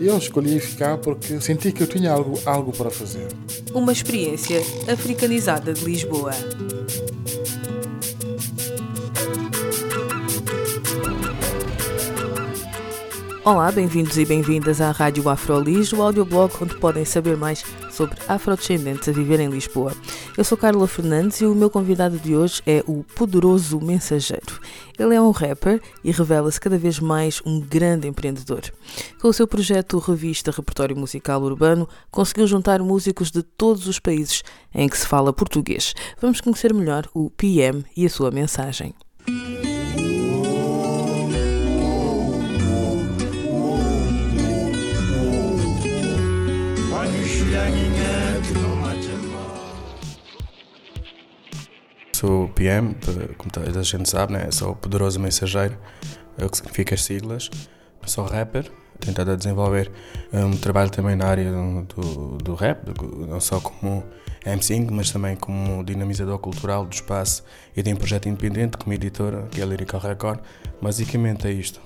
Eu escolhi ficar porque senti que eu tinha algo, algo para fazer. Uma experiência africanizada de Lisboa. Olá, bem-vindos e bem-vindas à Rádio Afrolis, o audioblog onde podem saber mais sobre afrodescendentes a viver em Lisboa. Eu sou Carla Fernandes e o meu convidado de hoje é o Poderoso Mensageiro. Ele é um rapper e revela-se cada vez mais um grande empreendedor. Com o seu projeto Revista Repertório Musical Urbano, conseguiu juntar músicos de todos os países em que se fala português. Vamos conhecer melhor o PM e a sua mensagem. Sou PM, como toda a gente sabe, né? sou o poderoso mensageiro, é o que significa as siglas. Sou rapper, tentado a desenvolver um trabalho também na área do, do rap, não só como MC, mas também como dinamizador cultural do espaço e de um projeto independente como editora, que é a Lyrical Record. Basicamente é isto.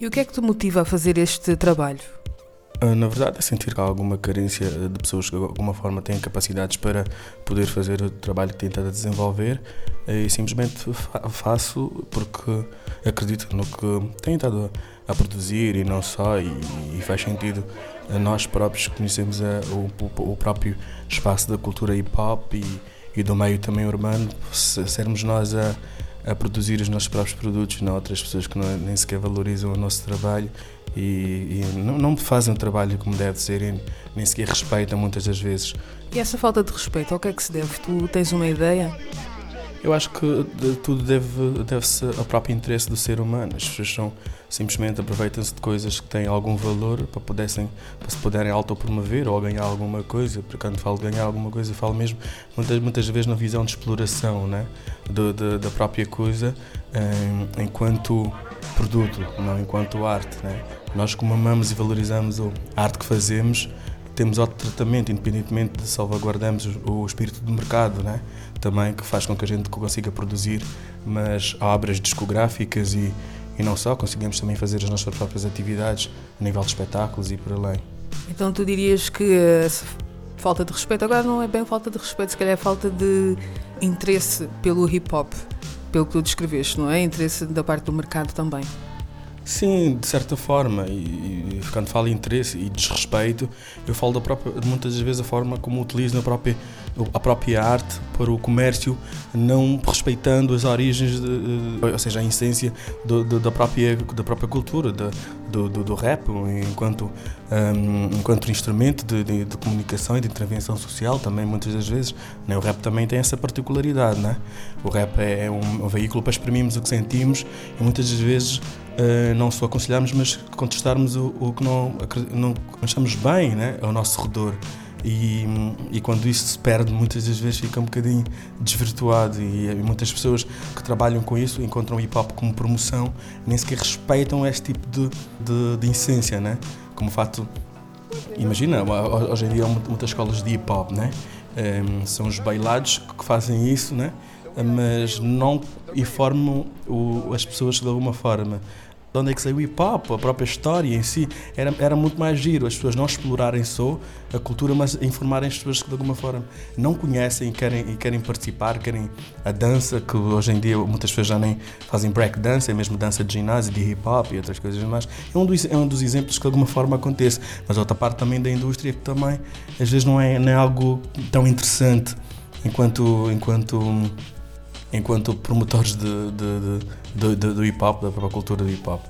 E o que é que te motiva a fazer este trabalho? Ah, na verdade, é sentir que há alguma carência de pessoas que de alguma forma têm capacidades para poder fazer o trabalho que tenta desenvolver e simplesmente faço porque acredito no que tenho estado a produzir e não só, e, e faz sentido a nós próprios conhecemos a, o, o, próprio espaço da cultura hip hop e, e do meio também urbano, sermos nós a a produzir os nossos próprios produtos, não outras pessoas que não, nem sequer valorizam o nosso trabalho e, e não, não, fazem o trabalho como deve ser e nem sequer respeitam muitas das vezes. E essa falta de respeito, ao que é que se deve? Tu tens uma ideia? Eu acho que tudo deve, deve-se ao próprio interesse do ser humano. As pessoas são, simplesmente aproveitam-se de coisas que têm algum valor para, pudessem, para se puderem autopromover ou ganhar alguma coisa. Porque quando falo de ganhar alguma coisa, falo mesmo muitas, muitas vezes na visão de exploração né? Do, de, da própria coisa em, enquanto produto, não enquanto arte. Né? Nós, como amamos e valorizamos a arte que fazemos, temos outro tratamento, independentemente de salvaguardarmos o espírito do mercado, né? também, que faz com que a gente consiga produzir mas obras discográficas e, e não só, conseguimos também fazer as nossas próprias atividades a nível de espetáculos e por além. Então tu dirias que falta de respeito, agora não é bem falta de respeito, se calhar é falta de interesse pelo hip hop, pelo que tu descreveste, não é? Interesse da parte do mercado também. Sim, de certa forma, e, e quando falo interesse e desrespeito, eu falo da própria, muitas vezes a forma como utilizo a própria, a própria arte para o comércio, não respeitando as origens, de, ou seja, a essência do, do, da, própria, da própria cultura, do, do, rap, enquanto, um, enquanto instrumento de, de, de, comunicação e de intervenção social, também muitas das vezes. Né? O rap também tem essa particularidade, né? o rap é um, um veículo para exprimirmos o que sentimos e muitas das vezes uh, não só aconselharmos, mas contestarmos o, o que não, não achamos bem né, ao nosso redor. E, e, quando isso se perde, muitas das vezes fica um bocadinho desvirtuado. E, e muitas pessoas que trabalham com isso encontram o hip hop como promoção, nem sequer respeitam este tipo de, de, de essência, né? Como o fato. Imagina, hoje em dia há muitas escolas de hip hop, né? Um, ehm, são os bailados que fazem isso, né? mas não informam o, as pessoas de alguma forma de onde é que saiu o hip hop, a própria história em si, era, era muito mais giro, as pessoas não explorarem só a cultura, mas informarem as pessoas que de alguma forma não conhecem e querem, e querem participar, querem a dança, que hoje em dia muitas pessoas já nem fazem break dance, é mesmo dança de ginásio, de hip hop e outras coisas mais. É um dos, é um dos exemplos que de alguma forma acontece, mas outra parte também da indústria que também às vezes não é, não é algo tão interessante enquanto, enquanto enquanto promotores de, de, de, do hip hop, da própria cultura do hip hop.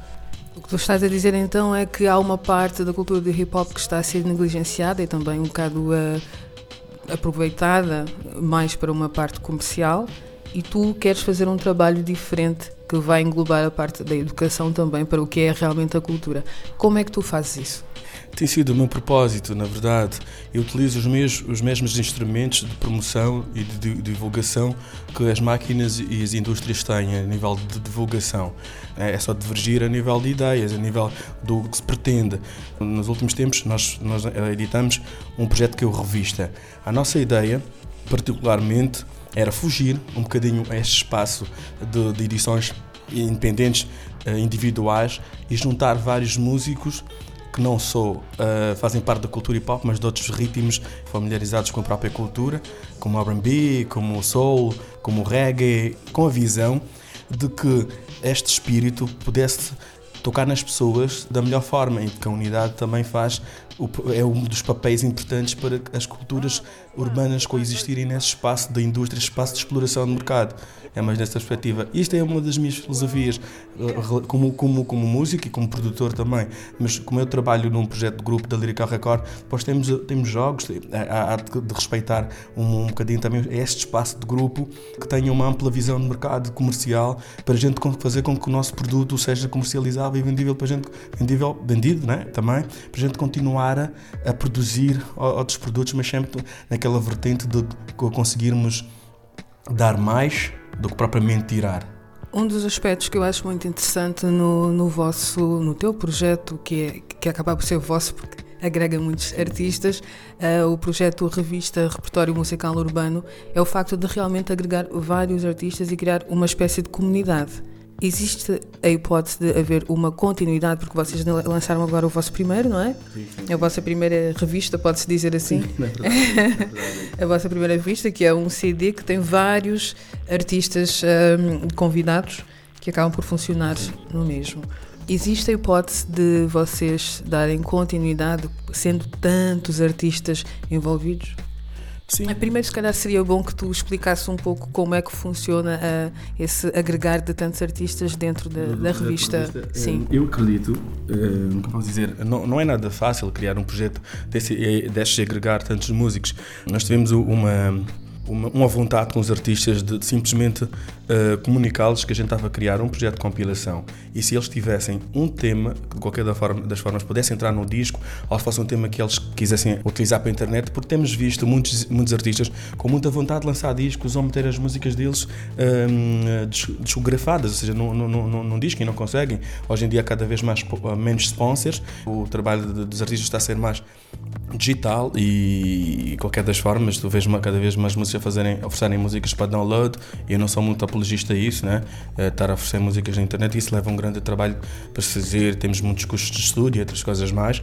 O que tu estás a dizer então é que há uma parte da cultura do hip hop que está a ser negligenciada e também um bocado uh, aproveitada mais para uma parte comercial e tu queres fazer um trabalho diferente que vai englobar a parte da educação também para o que é realmente a cultura. Como é que tu fazes isso? Tem sido o meu propósito, na verdade. Eu utilizo os, os mesmos instrumentos de promoção e de, divulgação que as máquinas e as indústrias têm a nível de divulgação. É, é só divergir a nível de ideias, a nível do que se pretende. Nos últimos tempos, nós, nós editamos um projeto que é o Revista. A nossa ideia, particularmente, era fugir um bocadinho a este espaço de, de edições independentes, eh, individuais, e juntar vários músicos que não só uh, fazem parte da cultura hip hop, mas de outros ritmos familiarizados com a própria cultura, como o R&B, como o soul, como o reggae, com a visão de que este espírito pudesse tocar nas pessoas da melhor forma e que a unidade também faz é um dos papéis importantes para as culturas urbanas coexistirem nesse espaço da indústria, espaço de exploração do mercado. É mais nessa perspectiva. Isto é uma das minhas filosofias, eh, como, como, como músico e como produtor também. Mas como eu trabalho num projeto de grupo da Lyrical Record, depois temos, temos jogos, a arte de respeitar um, um bocadinho também este espaço de grupo que tenha uma ampla visão de mercado comercial para a gente fazer com que o nosso produto seja comercializável e vendível para gente, vendível, vendido né? também, para a gente continuar a, a produzir outros produtos, mas sempre naquela vertente de conseguirmos dar mais do que propriamente tirar. Um dos aspectos que eu acho muito interessante no, no vosso, no teu projeto, que, é, que acaba por ser vosso, porque agrega muitos artistas, uh, o projeto Revista Repertório Musical Urbano, é o facto de realmente agregar vários artistas e criar uma espécie de comunidade. Existe a hipótese de haver uma continuidade, porque vocês lançaram agora o vosso primeiro, não é? Sim, sim, sim. A vossa primeira revista, pode-se dizer assim? Sim, é verdade, é verdade. a vossa primeira revista, que é um CD que tem vários artistas um, convidados que acabam por funcionar no mesmo. Existe a hipótese de vocês darem continuidade, sendo tantos artistas envolvidos? Sim. Primeiro, se calhar, seria bom que tu explicasse um pouco como é que funciona uh, esse agregar de tantos artistas dentro da, da, da revista. revista. Sim. Eu acredito, uh, como posso dizer, não, não é nada fácil criar um projeto desse, desse agregar tantos músicos. Nós tivemos uma uma, uma vontade com os artistas de, de simplesmente uh, comunicá-los que a gente estava a criar um projeto de compilação e se eles tivessem um tema que de qualquer da forma, das formas pudesse entrar no disco ou se fosse um tema que eles quisessem utilizar para a internet, porque temos visto muitos, muitos artistas com muita vontade de lançar discos ou meter as músicas deles um, discografadas, ou seja, num, num, num disco e não conseguem. Hoje em dia, cada vez mais menos sponsors, o trabalho de, dos artistas está a ser mais digital e, qualquer das formas, tu vês cada vez mais músicas a fazerem, oferecerem músicas para download e eu não sou muito apologista a isso, né? É, estar a oferecer músicas na internet, isso leva um grande trabalho para se fazer, temos muitos custos de estúdio e outras coisas mais.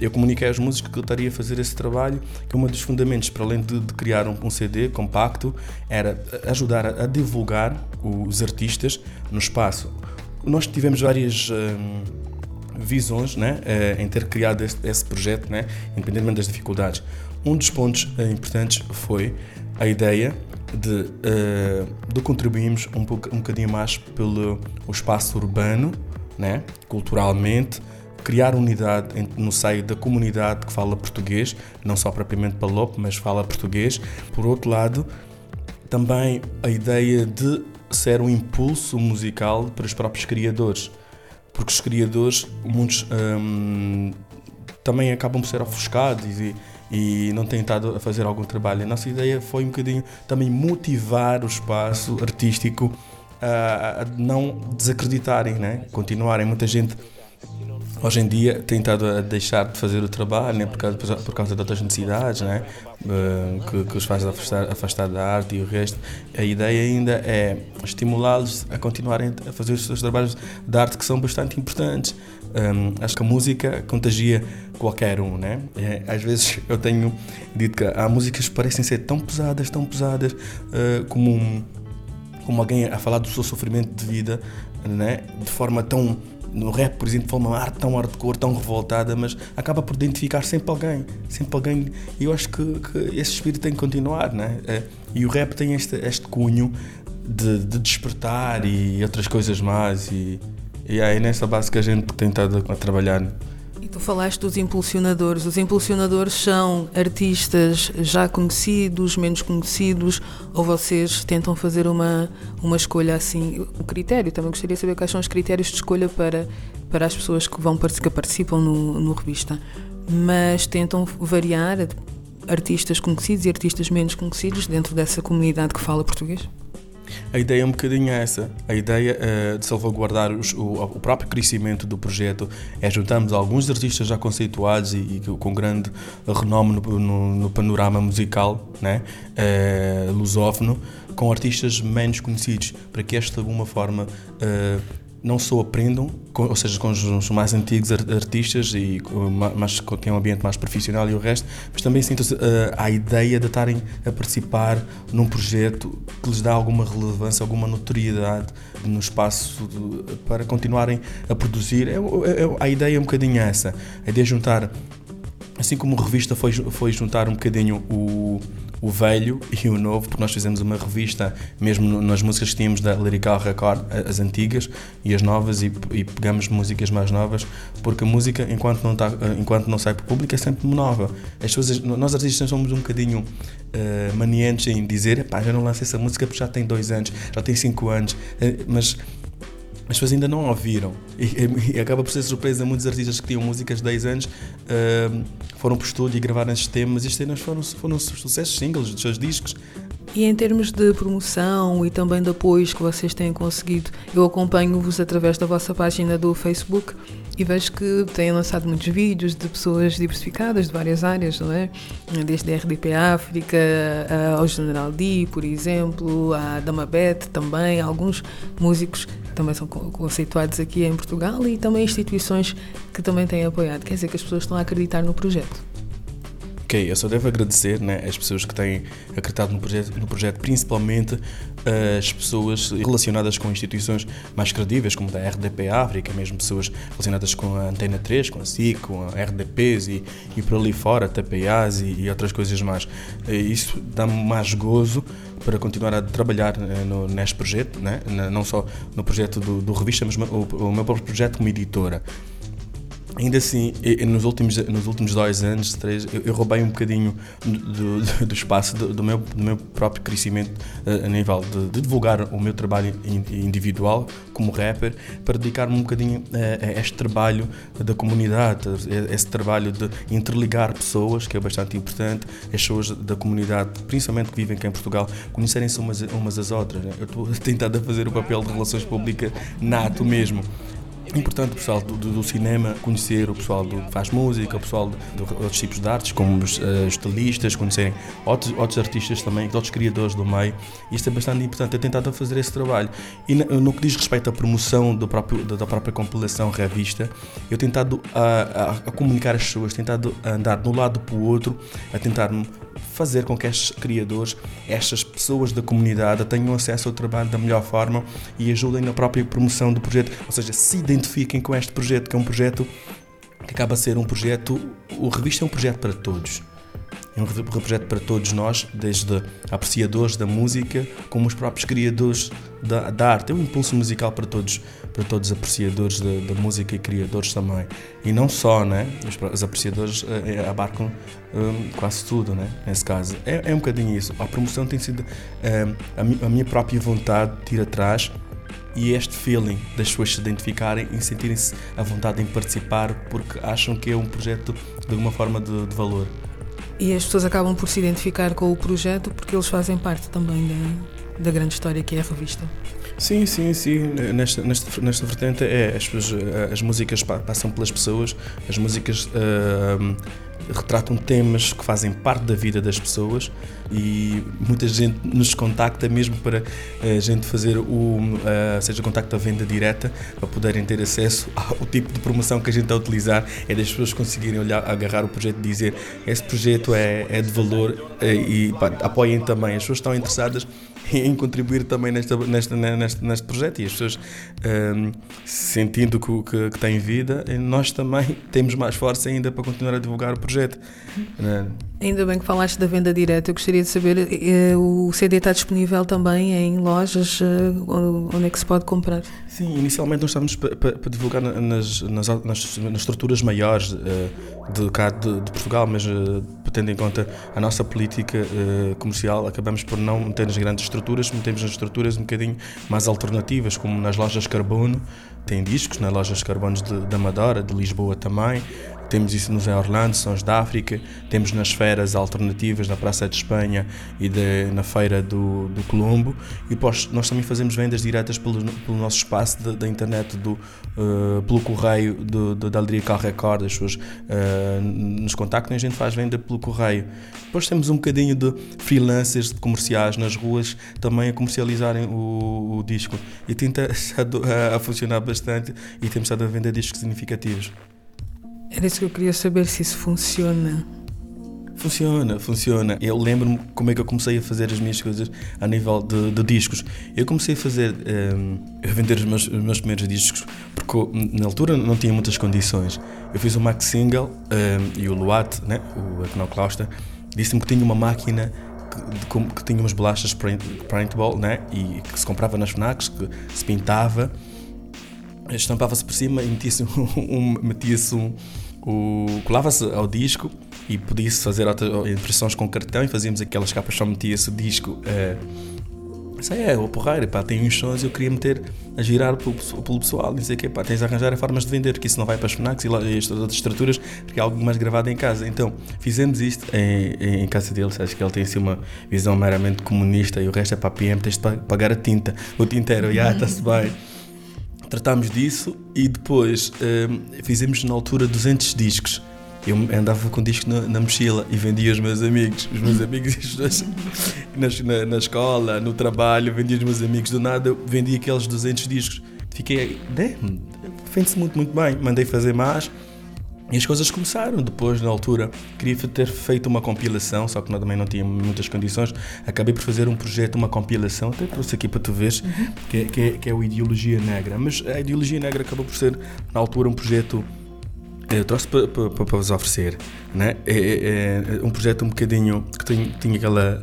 Eu comuniquei aos músicos que eu estaria a fazer esse trabalho, que um dos fundamentos, para além de, de criar um, um, CD compacto, era ajudar a, a, divulgar os artistas no espaço. Nós tivemos várias visões né, eh, em ter criado esse, esse projeto, né, independentemente das dificuldades. Um dos pontos eh, importantes foi a ideia de, uh, de contribuirmos um, pouco, um bocadinho mais pelo o espaço urbano, né, culturalmente, criar unidade no seio da comunidade que fala português, não só propriamente palopo, mas fala português. Por outro lado, também a ideia de ser um impulso musical para os próprios criadores porque os criadores, muitos hum, também acabam por ser ofuscados e, e não têm estado a fazer algum trabalho. A nossa ideia foi um bocadinho também motivar o espaço artístico a, a não desacreditarem, né? continuarem. Muita gente hoje em dia tem estado a deixar de fazer o trabalho né, por, causa, por causa de outras necessidades né, eh, que, que os faz afastar, afastar da arte e o resto. A ideia ainda é estimulá-los a continuarem a fazer os seus trabalhos de arte que são bastante importantes. Um, acho que a música contagia qualquer um, né? É, às vezes eu tenho dito que há músicas que parecem ser tão pesadas, tão pesadas, uh, como, como alguém a falar do seu sofrimento de vida, né? De forma tão no rap, por exemplo, fala uma arte tão hardcore, tão revoltada, mas acaba por identificar sempre alguém, sempre alguém. E eu acho que, que esse espírito tem que continuar, né? E o rap tem este, este cunho de, de despertar e outras coisas mais. E, e é nessa base que a gente tem estado a trabalhar. Tu falaste dos impulsionadores. Os impulsionadores são artistas já conhecidos, menos conhecidos, ou vocês tentam fazer uma, uma escolha assim? O critério, também gostaria de saber quais são os critérios de escolha para, para as pessoas que, vão, que participam no, no revista. Mas tentam variar artistas conhecidos e artistas menos conhecidos dentro dessa comunidade que fala português? A ideia é um bocadinho essa. A ideia uh, de salvaguardar os, o, o, próprio crescimento do projeto é juntarmos alguns artistas já conceituados e, e com grande renome no, no, no panorama musical, né? Uh, lusófono, com artistas menos conhecidos, para que esta de alguma forma uh, não só aprendam, ou seja, com os mais antigos artistas e mais, têm um ambiente mais profissional e o resto, mas também sintam-se uh, a ideia de estarem a participar num projeto que lhes dá alguma relevância, alguma notoriedade no espaço de, para continuarem a produzir. É, é, é, a ideia é um bocadinho essa, a ideia é juntar, assim como a revista foi, foi juntar um bocadinho o o velho e o novo, porque nós fizemos uma revista, mesmo nas músicas que tínhamos da Lyrical Record, as antigas e as novas, e, e pegamos músicas mais novas, porque a música, enquanto não, tá, enquanto não sai para o público, é sempre nova. As pessoas, nós artistas somos um bocadinho uh, maniantes em dizer, pá, já não lancei essa música porque já tem dois anos, já tem cinco anos, uh, mas as pessoas ainda não ouviram. E, e, acaba por ser surpresa. Muitos artistas que tinham músicas de 10 anos uh, foram para o estúdio e gravaram estes temas. E estes temas foram, foram sucessos singles dos seus discos. E em termos de promoção e também de apoios que vocês têm conseguido, eu acompanho-vos através da vossa página do Facebook e vejo que têm lançado muitos vídeos de pessoas diversificadas de várias áreas, não é? Desde a RDP África ao General D, por exemplo, a Dama Beth também, alguns músicos também são conceituados aqui em Portugal e também instituições que também têm apoiado. Quer dizer que as pessoas estão a acreditar no projeto. Ok, eu só devo agradecer né, as pessoas que têm acreditado no projeto, no projeto, principalmente as pessoas relacionadas com instituições mais credíveis, como da RDP África, mesmo pessoas relacionadas com a Antena 3, com a SIC, com a RDPs e, e por ali fora, TPAs e, e outras coisas mais. Isso dá-me mais gozo para continuar a trabalhar eh, no, neste projeto, né? não só no projeto do, do revista, mas o, o meu próprio projeto como editora. Ainda assim, nos últimos, nos últimos dois anos, três, eu, eu roubei um bocadinho do, do, do espaço do, do, meu, do meu próprio crescimento uh, a nível de, de, divulgar o meu trabalho individual como rapper, para dedicar-me um bocadinho a, a, este trabalho da comunidade, a esse trabalho de interligar pessoas, que é bastante importante, as pessoas da comunidade, principalmente que vivem aqui em Portugal, conhecerem-se umas, umas às outras. Né? Eu estou tentando fazer o papel de relações públicas nato mesmo importante o pessoal do, do, cinema conhecer o pessoal do, que faz música, o pessoal de, de outros tipos de artes, como os uh, estilistas, conhecerem outros, outros artistas também, outros criadores do meio. Isto é bastante importante. Eu tentado fazer esse trabalho. E no, no que diz respeito à promoção do próprio, da, da própria compilação revista, eu tentado a, a, a comunicar as pessoas, tentado andar de um lado para o outro, a tentar fazer com que estes criadores, estas pessoas da comunidade tenham acesso ao trabalho da melhor forma e ajudem na própria promoção do projeto, ou seja, se identifiquem com este projeto, que é um projeto que acaba a ser um projeto, o revista é um projeto para todos. É um projeto para todos nós, desde apreciadores da música, como os próprios criadores da, da arte. É um impulso musical para todos, para todos os apreciadores da, da música e criadores também. E não só, né? Os, os apreciadores é, abarcam um, quase tudo, né? Nesse caso. É, é um bocadinho isso. A promoção tem sido um, a, a minha própria vontade de ir atrás e este feeling das pessoas se identificarem e sentirem-se à vontade em participar porque acham que é um projeto de alguma forma de, de valor. E as pessoas acabam por se identificar com o projeto porque eles fazem parte também da, da grande história que é a revista. Sim, sim, sim. Nesta, nesta, nesta vertente é as, as músicas passam pelas pessoas, as músicas uh, retratam temas que fazem parte da vida das pessoas e muita gente nos contacta mesmo para a gente fazer o uh, seja contacto à venda direta para poderem ter acesso ao tipo de promoção que a gente está a utilizar. É das pessoas conseguirem olhar, agarrar o projeto e dizer esse projeto é, é de valor eh, e pá, apoiem também. As pessoas estão interessadas em contribuir também nesta, nesta, nesta, neste projeto e as pessoas um, sentindo que, que, que têm vida, nós também temos mais força ainda para continuar a divulgar o projeto. Né? Ainda bem que falaste da venda direta. Eu gostaria de saber, eh, o CD está disponível também em lojas, eh, onde é que se pode comprar? Sim, inicialmente nós estávamos para divulgar nas, nas, nas, nas, estruturas maiores de, de, de, Portugal, mas tendo em conta a nossa política uh, comercial, acabamos por não meter nas grandes estruturas, metemos nas estruturas um bocadinho mais alternativas, como nas lojas Carbono, tem discos, nas lojas Carbonos de, de Amadora, de Lisboa também, temos isso nos Orlando, Sons da África, temos nas feiras alternativas na Praça de Espanha e de, na Feira do, do Colombo. E nós também fazemos vendas diretas pelo, pelo nosso espaço da internet, do, uh, pelo correio do, do, da Alegria Car Record. As pessoas uh, nos contactam e a gente faz venda pelo correio. Depois temos um bocadinho de freelancers de comerciais nas ruas também a comercializarem o, o disco. E tem estado a, a funcionar bastante e temos estado a vender discos significativos. Era isso que eu queria saber se isso funciona. Funciona, funciona. Eu lembro-me como é que eu comecei a fazer as minhas coisas a nível de, de discos. Eu comecei a fazer, um, ehm, a vender os meus, os meus, primeiros discos porque na altura não tinha muitas condições. Eu fiz o Max Single um, ehm, e o Luat, né, o Econoclausta, disse-me que tinha uma máquina que, que tinha umas bolachas paintball né, e que se comprava nas FNACs, que se pintava estampava-se por cima e metia-se um, um, o, colava-se ao disco e podia-se fazer impressões com cartão e fazíamos aquelas capas, só metia-se o disco. É, isso é, o porreiro, pá, tem uns sons eu queria meter a girar pelo, pelo pessoal, o quê, pá, tens de arranjar formas de vender, que isso não vai para as FNACs e, e estas outras estruturas, porque é algo mais gravado em casa. Então, fizemos isto em, em casa dele, acho que ele tem assim uma visão meramente comunista e o resto é para a PM, tens de pagar a tinta, o tinteiro, já, está-se bem tratámos disso e depois um, fizemos na altura 200 discos. Eu andava com disco na, na, mochila e vendia aos meus amigos. Os meus amigos na, na, escola, no trabalho, vendia aos meus amigos. Do nada, vendi aqueles 200 discos. Fiquei, né? Fez-se muito, muito bem. Mandei fazer mais e as coisas começaram depois, na altura. Queria ter feito uma compilação, só que também não tinha muitas condições. Acabei por fazer um projeto, uma compilação, até trouxe aqui para tu veres, que, é, que, é, que é o Ideologia Negra. Mas a Ideologia Negra acabou por ser, na altura, um projeto eu eh, trouxe para, para, para vos oferecer. Né? É, é, é um projeto um bocadinho que tinha, tinha aquela,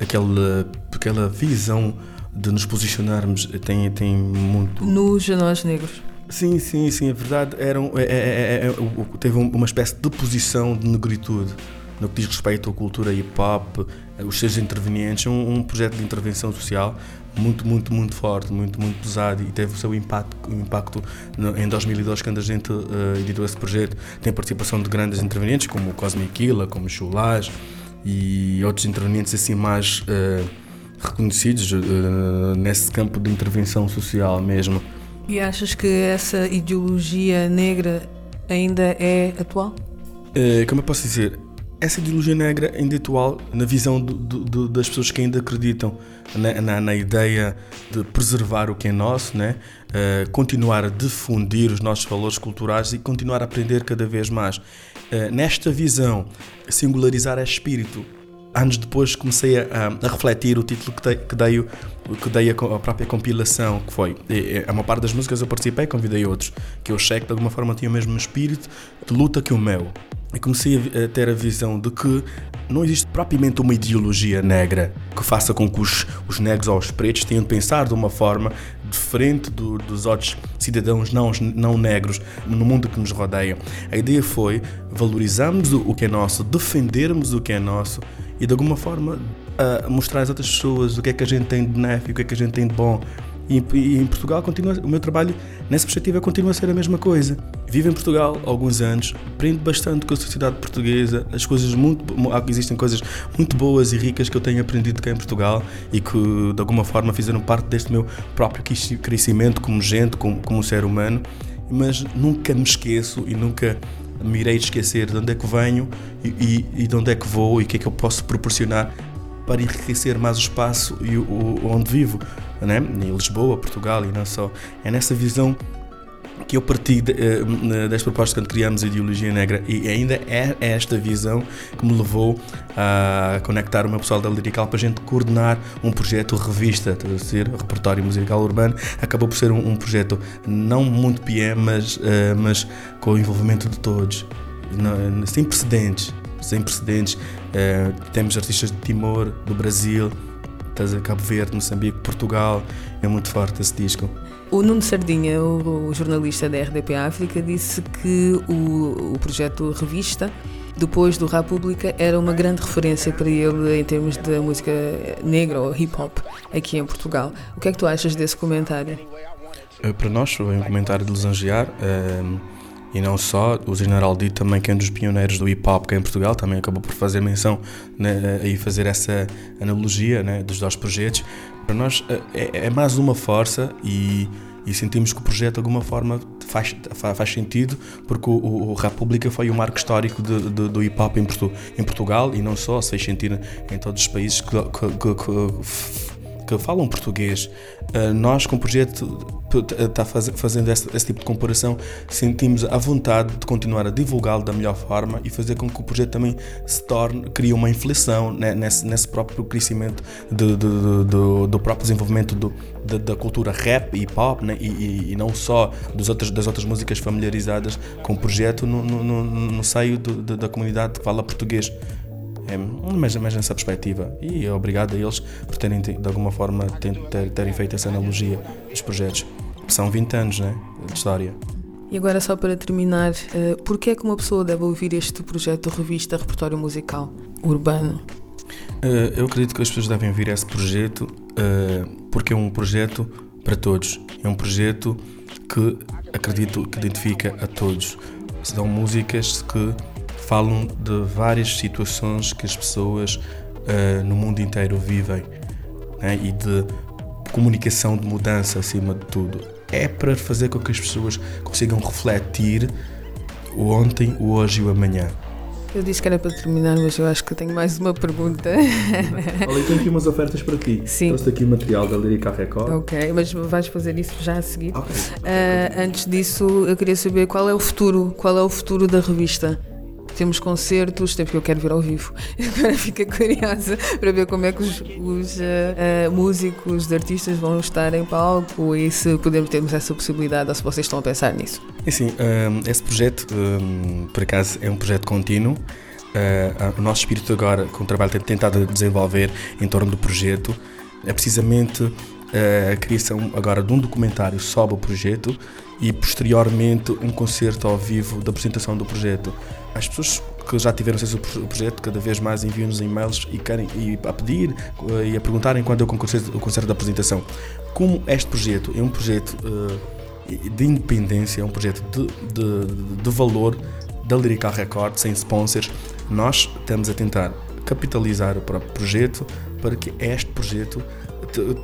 aquela, aquela visão de nos posicionarmos. Tem, tem muito. Nos nós negros. Sim, sim, sim, é verdade. Era um, é, é, é, é teve uma espécie de posição de negritude no que diz respeito à cultura hip hop, os seus intervenientes, um, um, projeto de intervenção social muito, muito, muito forte, muito, muito pesado e teve o seu impacto, impacto no, em 2002 quando a gente uh, editou esse projeto. Tem participação de grandes intervenientes como o Cosmic Killa, como o Chulage e outros intervenientes assim mais uh, reconhecidos uh, nesse campo de intervenção social mesmo. E achas que essa ideologia negra ainda é atual? É, como eu posso dizer? Essa ideologia negra ainda é atual na visão do, do, das pessoas que ainda acreditam na, na, na, ideia de preservar o que é nosso, né? Uh, continuar a difundir os nossos valores culturais e continuar a aprender cada vez mais. Uh, nesta visão, singularizar é espírito, anos depois comecei a, a, refletir o título que dei, que dei, que dei a, a, própria compilação, que foi é, uma parte das músicas eu participei, convidei outros, que eu achei que de alguma forma tinham o mesmo espírito de luta que o meu. E comecei a ter a visão de que não existe propriamente uma ideologia negra que faça com que os, os negros ou os pretos tenham de pensar de uma forma diferente do, dos outros cidadãos não, não negros no mundo que nos rodeia. A ideia foi valorizarmos o, o que é nosso, defendermos o que é nosso e de alguma forma mostrar às outras pessoas o que é que a gente tem de benéfico, o que é que a gente tem de bom. E, e, em Portugal continua, o meu trabalho nessa perspectiva continua a ser a mesma coisa. Vivo em Portugal há alguns anos, aprendo bastante com a sociedade portuguesa, as coisas muito existem coisas muito boas e ricas que eu tenho aprendido cá em Portugal e que de alguma forma fizeram parte deste meu próprio crescimento como gente, como, como ser humano, mas nunca me esqueço e nunca me irei esquecer de onde é que venho e, e, de onde é que vou e o que é que eu posso proporcionar para enriquecer mais o espaço e o, onde vivo, né? em Lisboa, Portugal e não só. É nessa visão que eu parti de, uh, das propostas quando criamos a ideologia negra e ainda é esta visão que me levou a conectar o meu pessoal da Lirical para a gente coordenar um projeto revista, ser repertório musical urbano. Acabou por ser um, um projeto não muito PM, mas, uh, mas com o envolvimento de todos, sem precedentes. Sem precedentes. Uh, temos artistas de Timor, do Brasil, Cabo Verde, Moçambique, Portugal. É muito forte esse disco. O Nuno Sardinha, o, o jornalista da RDP África, disse que o, o projeto Revista depois do República era uma grande referência para ele em termos de música negra ou hip hop aqui em Portugal. O que é que tu achas desse comentário? Eh, para nós foi um comentário de lisonjear um, e não só, o General D também que é um dos pioneiros do hip hop cá em Portugal também acabou por fazer menção né, e fazer essa analogia né, dos dois projetos para nós eh, é, é mais uma força e, e, sentimos que o projeto de alguma forma faz, faz sentido porque o, o República foi um marco histórico de, de, do hip hop em, em, Portugal e não só, se fez sentido em todos os países que, que, que, que falam português. Uh, nós, com o projeto, está fazendo esse, tipo de comparação, sentimos a vontade de continuar a divulgá-lo da melhor forma e fazer com que o projeto também se torne, crie uma inflexão né, nesse, nesse próprio crescimento do, do próprio desenvolvimento do, da, cultura rap e hip hop né, e, e, não só dos outros, das outras músicas familiarizadas com o projeto no, no, no, no seio do, da comunidade que fala português. É, mas, mas nessa perspectiva. E obrigado a eles por terem, de alguma forma, ter, terem feito essa analogia dos projetos. São 20 anos né, de história. E agora, só para terminar, uh, porquê é que uma pessoa deve ouvir este projeto de revista Repertório Musical Urbano? Uh, eu acredito que as pessoas devem ouvir esse projeto uh, porque é um projeto para todos. É um projeto que acredito que identifica a todos. São músicas que falam de várias situações que as pessoas uh, no mundo inteiro vivem né? e de comunicação de mudança acima de tudo. É para fazer com que as pessoas consigam refletir o ontem, o hoje e o amanhã. Eu disse que era para terminar, mas eu acho que tenho mais uma pergunta. Olha, tenho aqui umas ofertas para ti. Sim. Trouxe aqui material da Lyrica Record. Ok, mas vais fazer isso já a seguir. Okay. Uh, antes disso, eu queria saber qual é o futuro, qual é o futuro da revista? Temos concertos, tempo que eu quero ver ao vivo. Agora fica curiosa para ver como é que os, os uh, músicos, os artistas vão estar em palco e se podemos termos essa possibilidade ou se vocês estão a pensar nisso. É sim, um, esse projeto, um, por acaso, é um projeto contínuo. Uh, o nosso espírito agora, com o trabalho que tem tentado desenvolver em torno do projeto, é precisamente a criação agora de um documentário sobre o projeto e posteriormente um concerto ao vivo da apresentação do projeto. As pessoas que já tiveram acesso ao projeto cada vez mais enviam-nos e-mails e querem e a pedir eh, e a perguntarem quando é o concerto, da apresentação. Como este projeto é um projeto uh, de independência, é um projeto de, de, de valor da Lyrical Record, sem sponsors, nós estamos a tentar capitalizar o próprio projeto para que este projeto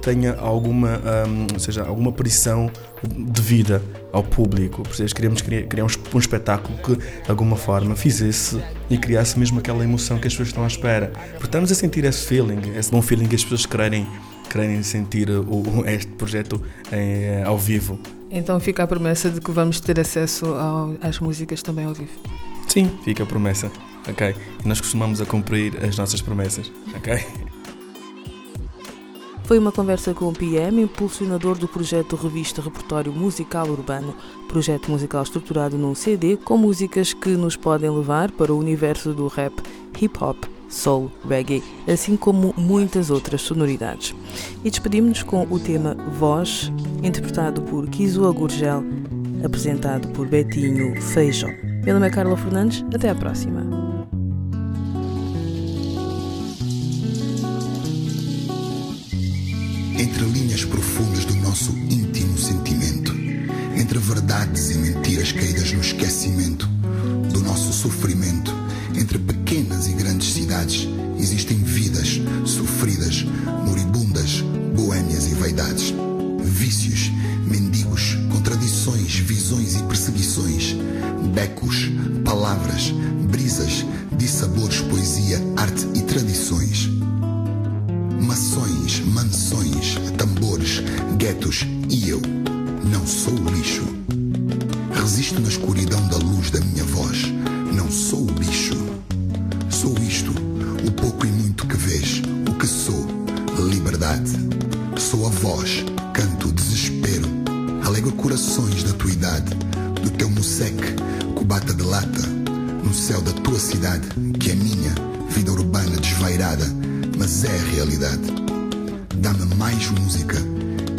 tenha alguma, um, seja, alguma pressão de vida ao público. Queríamos criar, criar um, um, espetáculo que, de alguma forma, fizesse e criasse mesmo aquela emoção que as pessoas estão à espera. Porque estamos a sentir esse feeling, esse bom feeling que as pessoas querem, querem sentir o, este projeto em, ao vivo. Então fica a promessa de que vamos ter acesso ao, às músicas também ao vivo. Sim, fica a promessa. Ok? E nós costumamos a cumprir as nossas promessas. Ok? Foi uma conversa com o PM, impulsionador do projeto Revista Repertório Musical Urbano, projeto musical estruturado num CD com músicas que nos podem levar para o universo do rap, hip hop, soul, reggae, assim como muitas outras sonoridades. E despedimos-nos com o tema Voz, interpretado por Kizua Gurgel, apresentado por Betinho Feijão. Meu nome é Carla Fernandes, até à próxima. Linhas profundas do nosso íntimo sentimento, entre verdades e mentiras caídas no esquecimento do nosso sofrimento, voz, canto desespero, alegro corações da tua idade, do teu museque, cubata de lata, no céu da tua cidade, que é minha, vida urbana desvairada, mas é a realidade. Dá-me mais música,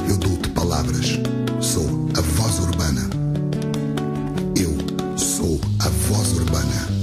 eu dou-te palavras, sou a voz urbana. Eu sou a voz urbana.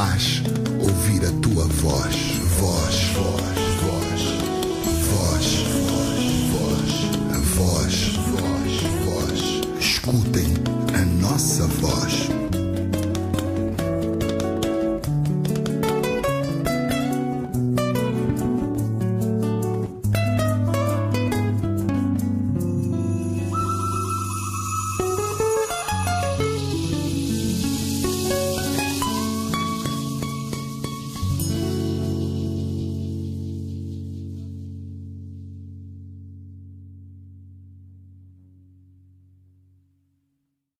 Faz ouvir a tua voz.